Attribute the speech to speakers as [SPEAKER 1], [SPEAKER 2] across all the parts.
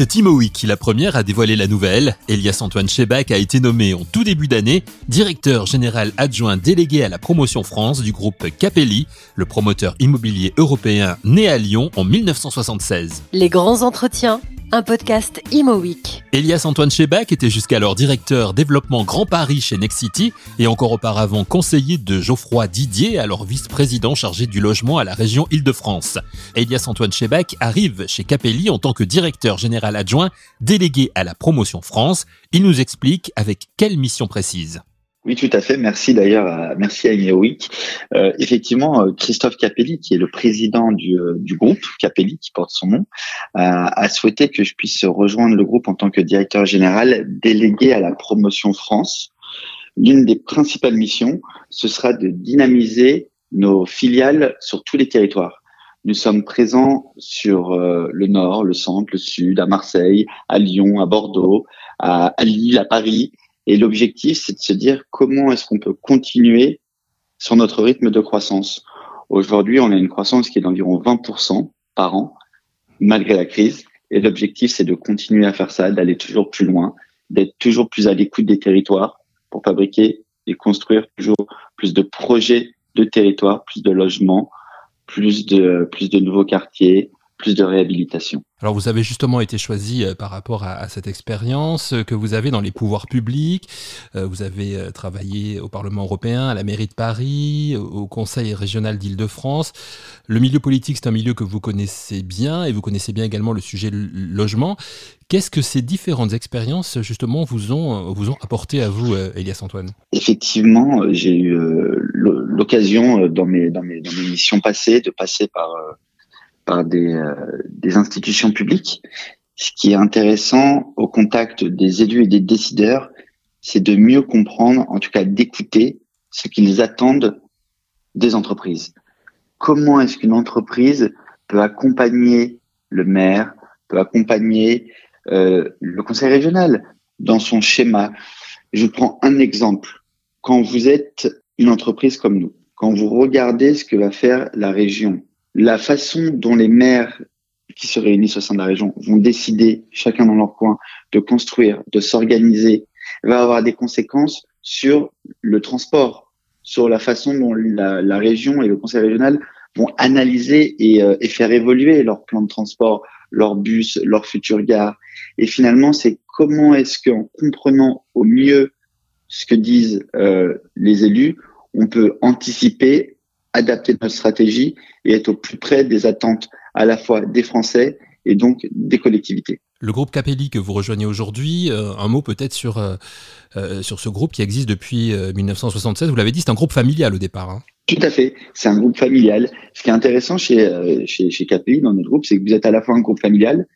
[SPEAKER 1] C'est Imo qui, la première, a dévoilé la nouvelle. Elias Antoine Chebac a été nommé en tout début d'année directeur général adjoint délégué à la promotion France du groupe Capelli, le promoteur immobilier européen né à Lyon en 1976.
[SPEAKER 2] Les grands entretiens un podcast Imo
[SPEAKER 1] Elias Antoine Chebac était jusqu'alors directeur développement Grand Paris chez Nexity et encore auparavant conseiller de Geoffroy Didier, alors vice-président chargé du logement à la région Île-de-France. Elias Antoine Chebac arrive chez Capelli en tant que directeur général adjoint délégué à la promotion France. Il nous explique avec quelle mission précise.
[SPEAKER 3] Oui, tout à fait. Merci d'ailleurs, merci à. Euh, effectivement, euh, Christophe Capelli, qui est le président du, euh, du groupe Capelli, qui porte son nom, a souhaité que je puisse rejoindre le groupe en tant que directeur général délégué à la promotion France. L'une des principales missions, ce sera de dynamiser nos filiales sur tous les territoires. Nous sommes présents sur le nord, le centre, le sud, à Marseille, à Lyon, à Bordeaux, à, à Lille, à Paris et l'objectif, c'est de se dire comment est-ce qu'on peut continuer sur notre rythme de croissance. Aujourd'hui, on a une croissance qui est d'environ 20% par an, malgré la crise. Et l'objectif, c'est de continuer à faire ça, d'aller toujours plus loin, d'être toujours plus à l'écoute des territoires pour fabriquer et construire toujours plus de projets de territoire, plus de logements, plus de, plus de nouveaux quartiers, plus de réhabilitation.
[SPEAKER 1] Alors vous avez justement été choisi euh, par rapport à, cette expérience euh, que vous avez dans les pouvoirs publics. Euh, vous avez travaillé au Parlement européen, à la mairie de Paris, au Conseil régional d'Île-de-France. Le milieu politique, c'est un milieu que vous connaissez bien et vous connaissez bien également le sujet logement. Qu'est-ce que ces différentes expériences justement vous ont, vous ont apporté à vous, Elias Antoine?
[SPEAKER 3] Effectivement, j'ai eu l'occasion dans mes, dans, mes, dans mes missions passées de passer par par des, euh, des institutions publiques. Ce qui est intéressant au contact des élus et des décideurs, c'est de mieux comprendre, en tout cas d'écouter ce qu'ils attendent des entreprises. Comment est-ce qu'une entreprise peut accompagner le maire, peut accompagner euh, le conseil régional dans son schéma? Je prends un exemple. Quand vous êtes une entreprise comme nous, quand vous regardez ce que va faire la région la façon dont les maires qui se réunissent au sein de la région vont décider, chacun dans leur coin, de construire, de s'organiser, va avoir des conséquences sur le transport, sur la façon dont la, région et le conseil régional vont analyser et, euh, faire évoluer leur plan de transport, leur bus, leur future gare. Et finalement, c'est comment est-ce qu'en comprenant au mieux ce que disent euh, les élus, on peut anticiper adapter notre stratégie et être au plus près des attentes à la fois des Français et donc des collectivités.
[SPEAKER 1] Le groupe Capelli que vous rejoignez aujourd'hui, euh, un mot peut-être sur, euh, euh, sur ce groupe qui existe depuis 1976. Vous l'avez dit, c'est un groupe familial au départ. Hein.
[SPEAKER 3] Tout à fait, c'est un groupe familial. Ce qui est intéressant chez, chez, chez Capelli, dans notre groupe, c'est que vous êtes à la fois un groupe familial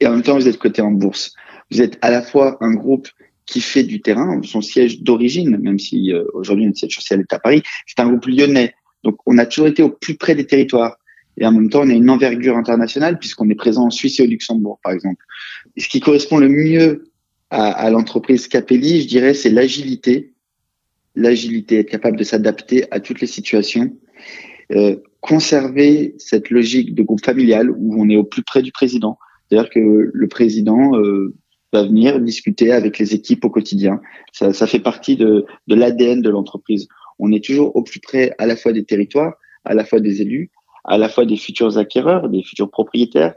[SPEAKER 3] et en même temps vous êtes coté en bourse. Vous êtes à la fois un groupe qui fait du terrain, son siège d'origine, même si aujourd'hui notre siège social est à Paris, c'est un groupe lyonnais donc, on a toujours été au plus près des territoires. Et en même temps, on a une envergure internationale puisqu'on est présent en Suisse et au Luxembourg, par exemple. Ce qui correspond le mieux à, l'entreprise Capelli, je dirais, c'est l'agilité. L'agilité, être capable de s'adapter à toutes les situations. Euh, conserver cette logique de groupe familial où on est au plus près du président. C'est-à-dire que le président euh, va venir discuter avec les équipes au quotidien. Ça, ça fait partie de l'ADN de l'entreprise on est toujours au plus près à la fois des territoires, à la fois des élus, à la fois des futurs acquéreurs, des futurs propriétaires,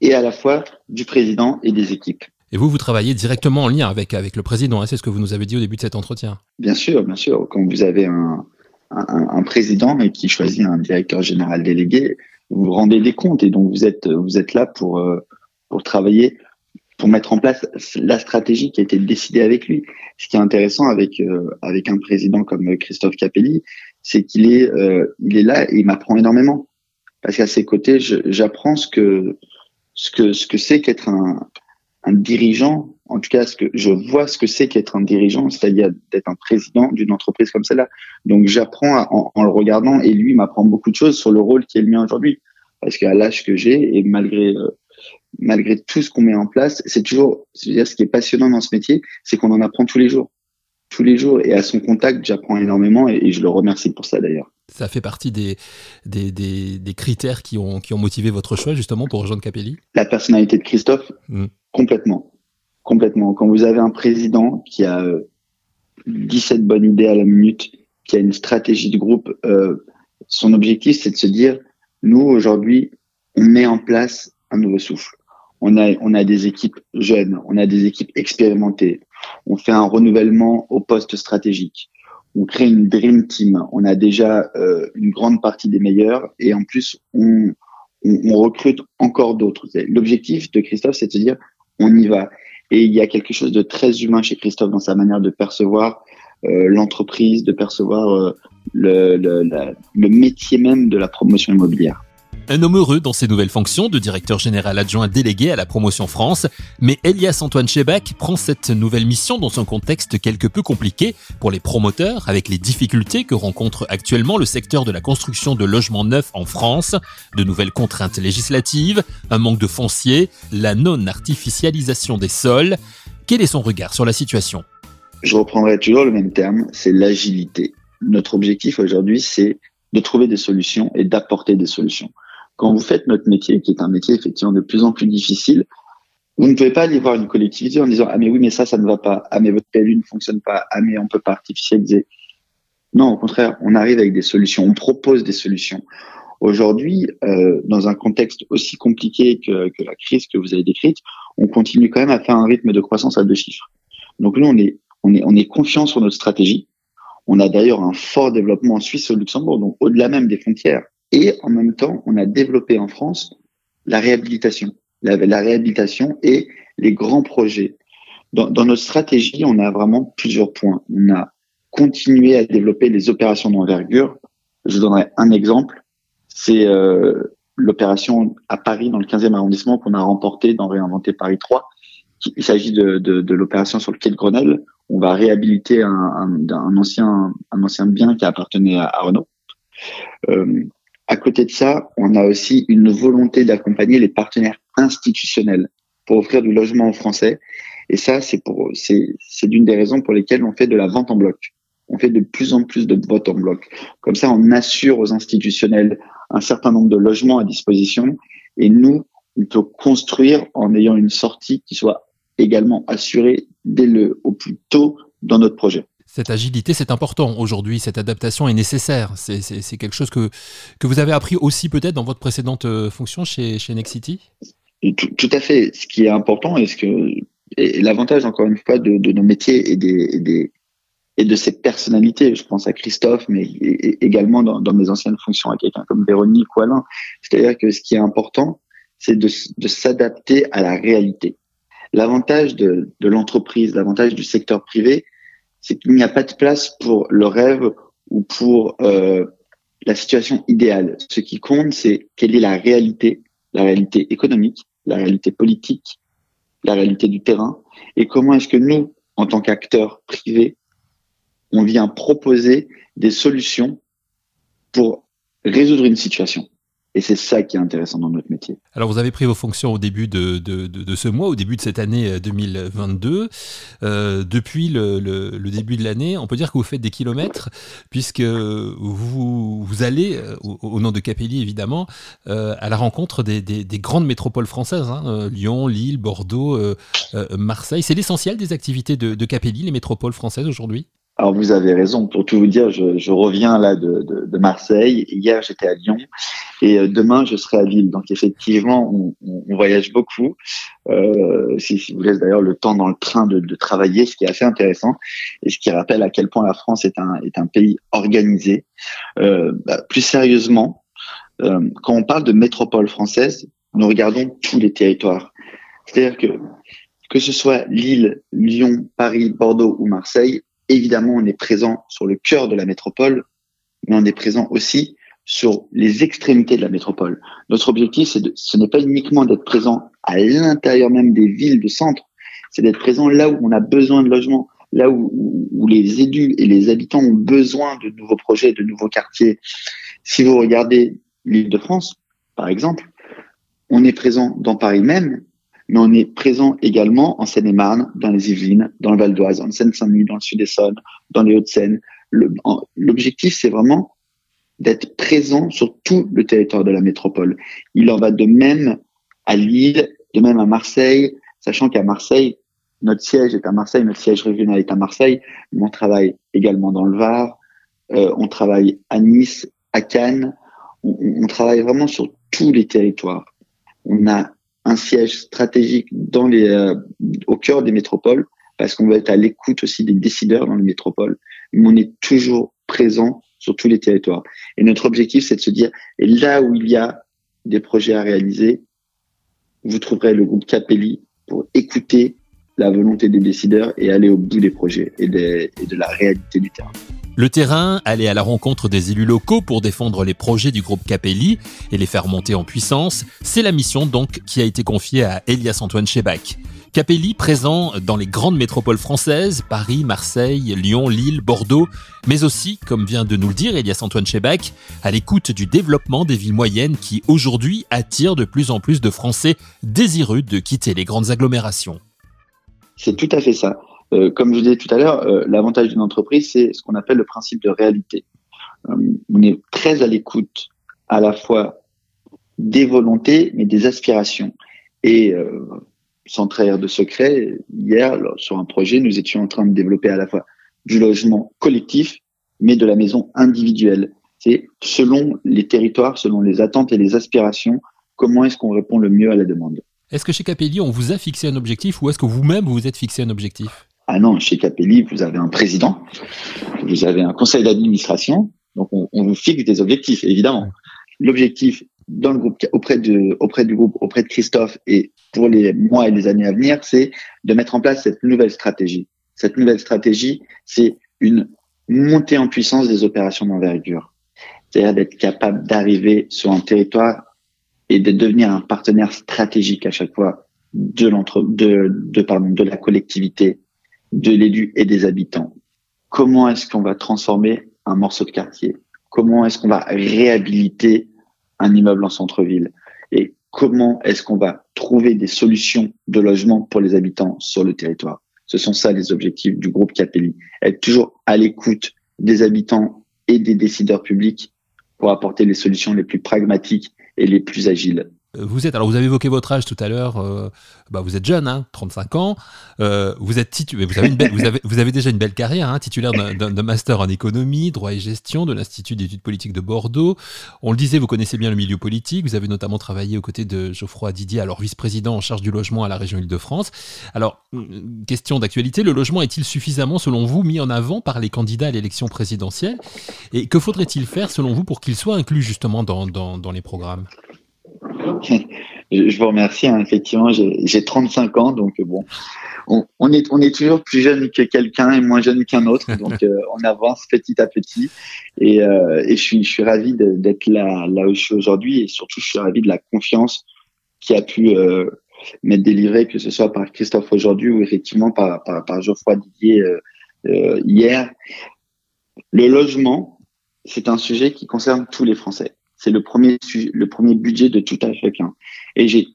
[SPEAKER 3] et à la fois du président et des équipes.
[SPEAKER 1] Et vous, vous travaillez directement en lien avec, avec le président, hein, c'est ce que vous nous avez dit au début de cet entretien.
[SPEAKER 3] Bien sûr, bien sûr. Quand vous avez un, un, président qui choisit un directeur général délégué, vous vous rendez des comptes et donc vous êtes, vous êtes là pour, euh, pour travailler pour mettre en place la stratégie qui a été décidée avec lui. Ce qui est intéressant avec euh, avec un président comme Christophe Capelli, c'est qu'il est euh, il est là et il m'apprend énormément parce qu'à ses côtés, j'apprends ce que ce que ce que c'est qu'être un un dirigeant. En tout cas, ce que je vois ce que c'est qu'être un dirigeant, c'est-à-dire d'être un président d'une entreprise comme celle-là. Donc j'apprends en, le regardant et lui m'apprend beaucoup de choses sur le rôle qui est le mien aujourd'hui. Parce qu'à l'âge que j'ai et malgré euh, malgré tout ce qu'on met en place, c'est toujours, dire, ce qui est passionnant dans ce métier, c'est qu'on en apprend tous les jours. Tous les jours. Et à son contact, j'apprends énormément et, je le remercie pour ça d'ailleurs.
[SPEAKER 1] Ça fait partie des, des, des, critères qui ont, qui ont motivé votre choix justement pour rejoindre Capelli?
[SPEAKER 3] La personnalité de Christophe, hmm. complètement. Complètement. Quand vous avez un président qui a 17 euh, bonnes idées à la minute, qui a une stratégie de groupe, euh, son objectif c'est de se dire, nous aujourd'hui, on met en place un nouveau souffle. On a, on a des équipes jeunes, on a des équipes expérimentées, on fait un renouvellement au poste stratégique on crée une dream team. On a déjà euh, une grande partie des meilleurs et en plus on, recrute encore d'autres. L'objectif de Christophe, c'est de se dire on y va. Et il y a quelque chose de très humain chez Christophe dans sa manière de percevoir euh, l'entreprise, de percevoir euh, le métier même de la promotion immobilière.
[SPEAKER 1] Un homme heureux dans ses nouvelles fonctions de directeur général adjoint délégué à la promotion France, mais Elias Antoine Chebac prend cette nouvelle mission dans un contexte quelque peu compliqué pour les promoteurs avec les difficultés que rencontre actuellement le secteur de la construction de logements neufs en France, de nouvelles contraintes législatives, un manque de foncier, la non-artificialisation des sols. Quel est son regard sur la situation?
[SPEAKER 3] Je reprendrai toujours le même terme, c'est l'agilité. Notre objectif aujourd'hui, c'est de trouver des solutions et d'apporter des solutions quand vous faites notre métier, qui est un métier effectivement de plus en plus difficile, vous ne pouvez pas aller voir une collectivité en disant ah mais oui mais ça ça ne va pas. Ah mais votre PLU ne fonctionne pas. Ah mais on peut pas artificialiser. Non au contraire on arrive avec des solutions. On propose des solutions. Aujourd'hui euh, dans un contexte aussi compliqué que, la crise que vous avez décrite on continue quand même à faire un rythme de croissance à deux chiffres. Donc nous on est on on est confiant sur notre stratégie. On a d'ailleurs un fort développement en Suisse et au Luxembourg donc au-delà même des frontières et en même temps, on a développé en France la réhabilitation, la, réhabilitation et les grands projets. Dans, notre stratégie, on a vraiment plusieurs points. On a continué à développer les opérations d'envergure. Je donnerai un exemple. C'est euh, l'opération à Paris, dans le 15e arrondissement, qu'on a remporté dans Réinventer Paris 3. Il s'agit de, l'opération sur le quai de Grenelle. On va réhabiliter un, ancien, bien qui appartenait à, à Renault. Euh, à côté de ça, on a aussi une volonté d'accompagner les partenaires institutionnels pour offrir du logement aux Français. Et ça, c'est pour, c'est, d'une des raisons pour lesquelles on fait de la vente en bloc. On fait de plus en plus de ventes en bloc. Comme ça, on assure aux institutionnels un certain nombre de logements à disposition. Et nous, on peut construire en ayant une sortie qui soit également assurée dès le, au plus tôt dans notre projet
[SPEAKER 1] cette agilité, c'est important aujourd'hui, cette adaptation est nécessaire. C'est quelque chose que, que vous avez appris aussi peut-être dans votre précédente euh, fonction chez, chez Nexity
[SPEAKER 3] tout, à fait. Ce qui est important et ce que l'avantage encore une fois de, nos métiers et des, et de ces personnalités. Je pense à Christophe, mais également dans, dans mes anciennes fonctions à quelqu'un comme Véronique ou Alain. C'est-à-dire que ce qui est important, c'est de, de s'adapter à la réalité. L'avantage de, de l'entreprise, l'avantage du secteur privé, c'est qu'il n'y a pas de place pour le rêve ou pour euh, la situation idéale. Ce qui compte, c'est quelle est la réalité, la réalité économique, la réalité politique, la réalité du terrain, et comment est-ce que nous, en tant qu'acteurs privés, on vient proposer des solutions pour résoudre une situation. Et c'est ça qui est intéressant dans notre métier.
[SPEAKER 1] Alors vous avez pris vos fonctions au début de, de, de, ce mois, au début de cette année 2022. Euh, euh, depuis le, le, début de l'année, on peut dire que vous faites des kilomètres, puisque vous, vous allez, euh, au, nom de Capelli évidemment, euh, à la rencontre des, des, des grandes métropoles françaises, hein, Lyon, Lille, Bordeaux, Marseille. C'est l'essentiel des activités de, de Capelli, les métropoles françaises aujourd'hui?
[SPEAKER 3] Alors vous avez raison. Pour tout vous dire, je, je reviens là de, de, de Marseille. Hier j'étais à Lyon et euh, demain je serai à Lille. Donc effectivement, on, on voyage beaucoup. Euh, si, si, vous laisse d'ailleurs le temps dans le train de, de, travailler, ce qui est assez intéressant et ce qui rappelle à quel point la France est un, est un pays organisé. Euh, bah, plus sérieusement, euh, quand on parle de métropole française, nous regardons tous les territoires. C'est-à-dire que que ce soit Lille, Lyon, Paris, Bordeaux ou Marseille, évidemment, on est présent sur le cœur de la métropole, mais on est présent aussi sur les extrémités de la métropole. Notre objectif, de, ce n'est pas uniquement d'être présent à l'intérieur même des villes de centre, c'est d'être présent là où on a besoin de logements, là où, où, les élus et les habitants ont besoin de nouveaux projets, de nouveaux quartiers. Si vous regardez l'île de France, par exemple, on est présent dans Paris même, mais on est présent également en Seine-et-Marne, dans les Yvelines, dans le Val d'Oise, en Seine-Saint-Denis, dans le Sud-Essonne, dans les Hauts-de-Seine. L'objectif, c'est vraiment d'être présent sur tout le territoire de la métropole. Il en va de même à Lille, de même à Marseille, sachant qu'à Marseille, notre siège est à Marseille, notre siège régional est à Marseille, mais on travaille également dans le Var, euh, on travaille à Nice, à Cannes, on, on, travaille vraiment sur tous les territoires. On a un siège stratégique euh, au cœur des métropoles, parce qu'on va être à l'écoute aussi des décideurs dans les métropoles, mais on est toujours présent sur tous les territoires. Et notre objectif, c'est de se dire, là où il y a des projets à réaliser, vous trouverez le groupe Capelli pour écouter la volonté des décideurs et aller au bout des projets et, et de la réalité du terrain.
[SPEAKER 1] Le terrain, aller à la rencontre des élus locaux pour défendre les projets du groupe Capelli et les faire monter en puissance, c'est la mission donc qui a été confiée à Elias Antoine Chebac. Capelli présent dans les grandes métropoles françaises, Paris, Marseille, Lyon, Lille, Bordeaux, mais aussi, comme vient de nous le dire Elias Antoine Chebac, à l'écoute du développement des villes moyennes qui aujourd'hui attirent de plus en plus de Français désireux de quitter les grandes agglomérations.
[SPEAKER 3] C'est tout à fait ça. Euh, comme je disais tout à l'heure, euh, l'avantage d'une entreprise, c'est ce qu'on appelle le principe de réalité. Euh, on est très à l'écoute à la fois des volontés, mais des aspirations. Et sans trahir de secret, hier, sur un projet, nous étions en train de développer à la fois du logement collectif, mais de la maison individuelle. C'est selon les territoires, selon les attentes et les aspirations, comment est-ce qu'on répond le mieux à la demande.
[SPEAKER 1] Est-ce que chez Capelli, on vous a fixé un objectif ou est-ce que vous-même vous vous êtes fixé un objectif?
[SPEAKER 3] Ah non, chez Capelli, vous avez un président, vous avez un conseil d'administration, donc on, vous fixe des objectifs, évidemment. L'objectif dans le groupe, auprès de, auprès du groupe, auprès de Christophe et pour les mois et les années à venir, c'est de mettre en place cette nouvelle stratégie. Cette nouvelle stratégie, c'est une montée en puissance des opérations d'envergure. C'est-à-dire d'être capable d'arriver sur un territoire et de devenir un partenaire stratégique à chaque fois de de, de, pardon, de la collectivité, de l'élu et des habitants. Comment est-ce qu'on va transformer un morceau de quartier? Comment est-ce qu'on va réhabiliter un immeuble en centre-ville? Et comment est-ce qu'on va trouver des solutions de logement pour les habitants sur le territoire? Ce sont ça les objectifs du groupe Capelli. Être toujours à l'écoute des habitants et des décideurs publics pour apporter les solutions les plus pragmatiques et les plus agiles.
[SPEAKER 1] Vous êtes, alors vous avez évoqué votre âge tout à l'heure, euh, bah vous êtes jeune, hein, 35 ans, euh, vous êtes titu vous avez, une belle, vous, avez, vous avez déjà une belle carrière, hein, titulaire d'un master en économie, droit et gestion de l'Institut d'études politiques de Bordeaux. On le disait, vous connaissez bien le milieu politique, vous avez notamment travaillé aux côtés de Geoffroy Didier, alors vice-président en charge du logement à la région Île-de-France. Alors, question d'actualité, le logement est-il suffisamment, selon vous, mis en avant par les candidats à l'élection présidentielle? Et que faudrait-il faire, selon vous, pour qu'il soit inclus justement dans, dans, dans les programmes?
[SPEAKER 3] Je vous remercie. Hein. Effectivement, j'ai 35 ans, donc bon, on, est, on est toujours plus jeune que quelqu'un et moins jeune qu'un autre, donc euh, on avance petit à petit. Et, euh, et je suis, je suis ravi d'être là, là où je suis aujourd'hui, et surtout, je suis ravi de la confiance qui a pu euh, m'être délivrée, que ce soit par Christophe aujourd'hui ou effectivement par, par, par Geoffroy Didier hier. Le logement, c'est un sujet qui concerne tous les Français c'est le premier, le premier budget de tout à chacun. Et j'ai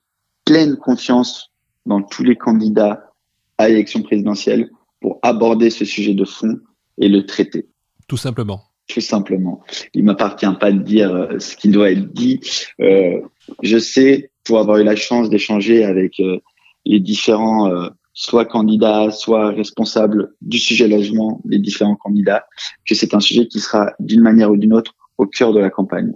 [SPEAKER 3] pleine confiance dans tous les candidats à l'élection présidentielle pour aborder ce sujet de fond et le traiter.
[SPEAKER 1] Tout simplement.
[SPEAKER 3] Tout simplement. Il m'appartient pas de dire euh, ce qui doit être dit. Euh, je sais, pour avoir eu la chance d'échanger avec euh, les différents, euh, soit candidats, soit responsables du sujet logement, les différents candidats, que c'est un sujet qui sera d'une manière ou d'une autre au cœur de la campagne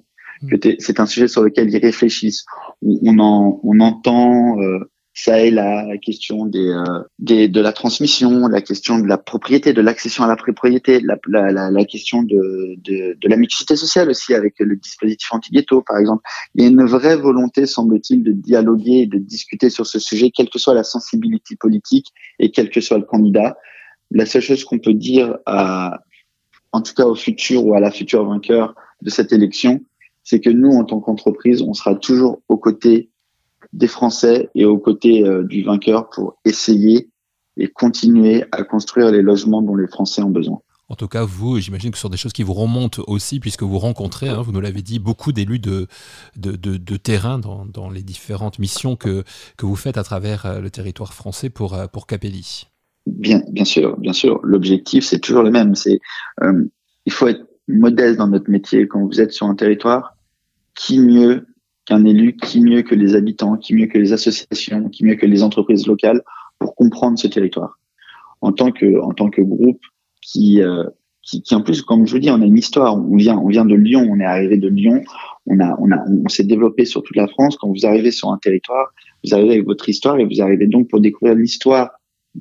[SPEAKER 3] c'est un sujet sur lequel ils réfléchissent. On, en, on entend euh, ça et là la question des, euh, des, de la transmission, la question de la propriété, de l'accession à la propriété, la, la, la, question de, de, de, la mixité sociale aussi avec le dispositif anti-ghetto par exemple. Il y a une vraie volonté, semble-t-il, de dialoguer et de discuter sur ce sujet, quelle que soit la sensibilité politique et quel que soit le candidat. La seule chose qu'on peut dire à, en tout cas au futur ou à la future vainqueur de cette élection, c'est que nous, en tant qu'entreprise, on sera toujours aux côtés des Français et aux côtés euh, du vainqueur pour essayer et continuer à construire les logements dont les Français ont besoin.
[SPEAKER 1] En tout cas, vous, j'imagine que ce sont des choses qui vous remontent aussi, puisque vous rencontrez, hein, vous nous l'avez dit, beaucoup d'élus de, de, de, terrain dans, dans, les différentes missions que, que vous faites à travers euh, le territoire français pour, euh, pour Capelli.
[SPEAKER 3] Bien, bien sûr, bien sûr. L'objectif, c'est toujours le même. C'est, il faut être modeste dans notre métier. Quand vous êtes sur un territoire, qui mieux qu'un élu, qui mieux que les habitants, qui mieux que les associations, qui mieux que les entreprises locales pour comprendre ce territoire? En tant que, en tant que groupe qui, euh, qui, qui, en plus, comme je vous dis, on a une histoire. On vient, on vient de Lyon, on est arrivé de Lyon, on a, on a, on s'est développé sur toute la France. Quand vous arrivez sur un territoire, vous arrivez avec votre histoire et vous arrivez donc pour découvrir l'histoire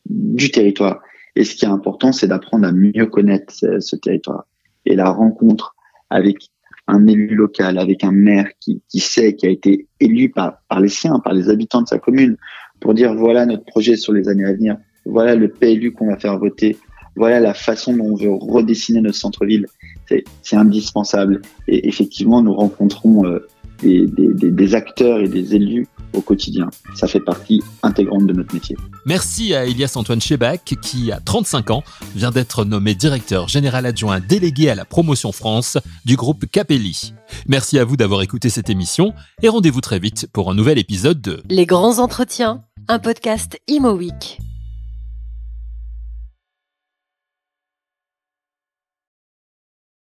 [SPEAKER 3] du territoire. Et ce qui est important, c'est d'apprendre à mieux connaître ce, ce, territoire. Et la rencontre avec un élu local, avec un maire qui, sait, qui a été élu par, les siens, par les habitants de sa commune, pour dire voilà notre projet sur les années à venir, voilà le PLU qu'on va faire voter, voilà la façon dont on veut redessiner notre centre-ville. C'est indispensable. Et effectivement, nous rencontrons euh, des, acteurs et des élus au quotidien. Ça fait partie intégrante de notre métier.
[SPEAKER 1] Merci à Elias Antoine Chebac qui, à 35 ans, vient d'être nommé directeur général adjoint délégué à la promotion France du groupe Capelli. Merci à vous d'avoir écouté cette émission et rendez-vous très vite pour un nouvel épisode de
[SPEAKER 2] Les grands entretiens, un podcast Imo Week.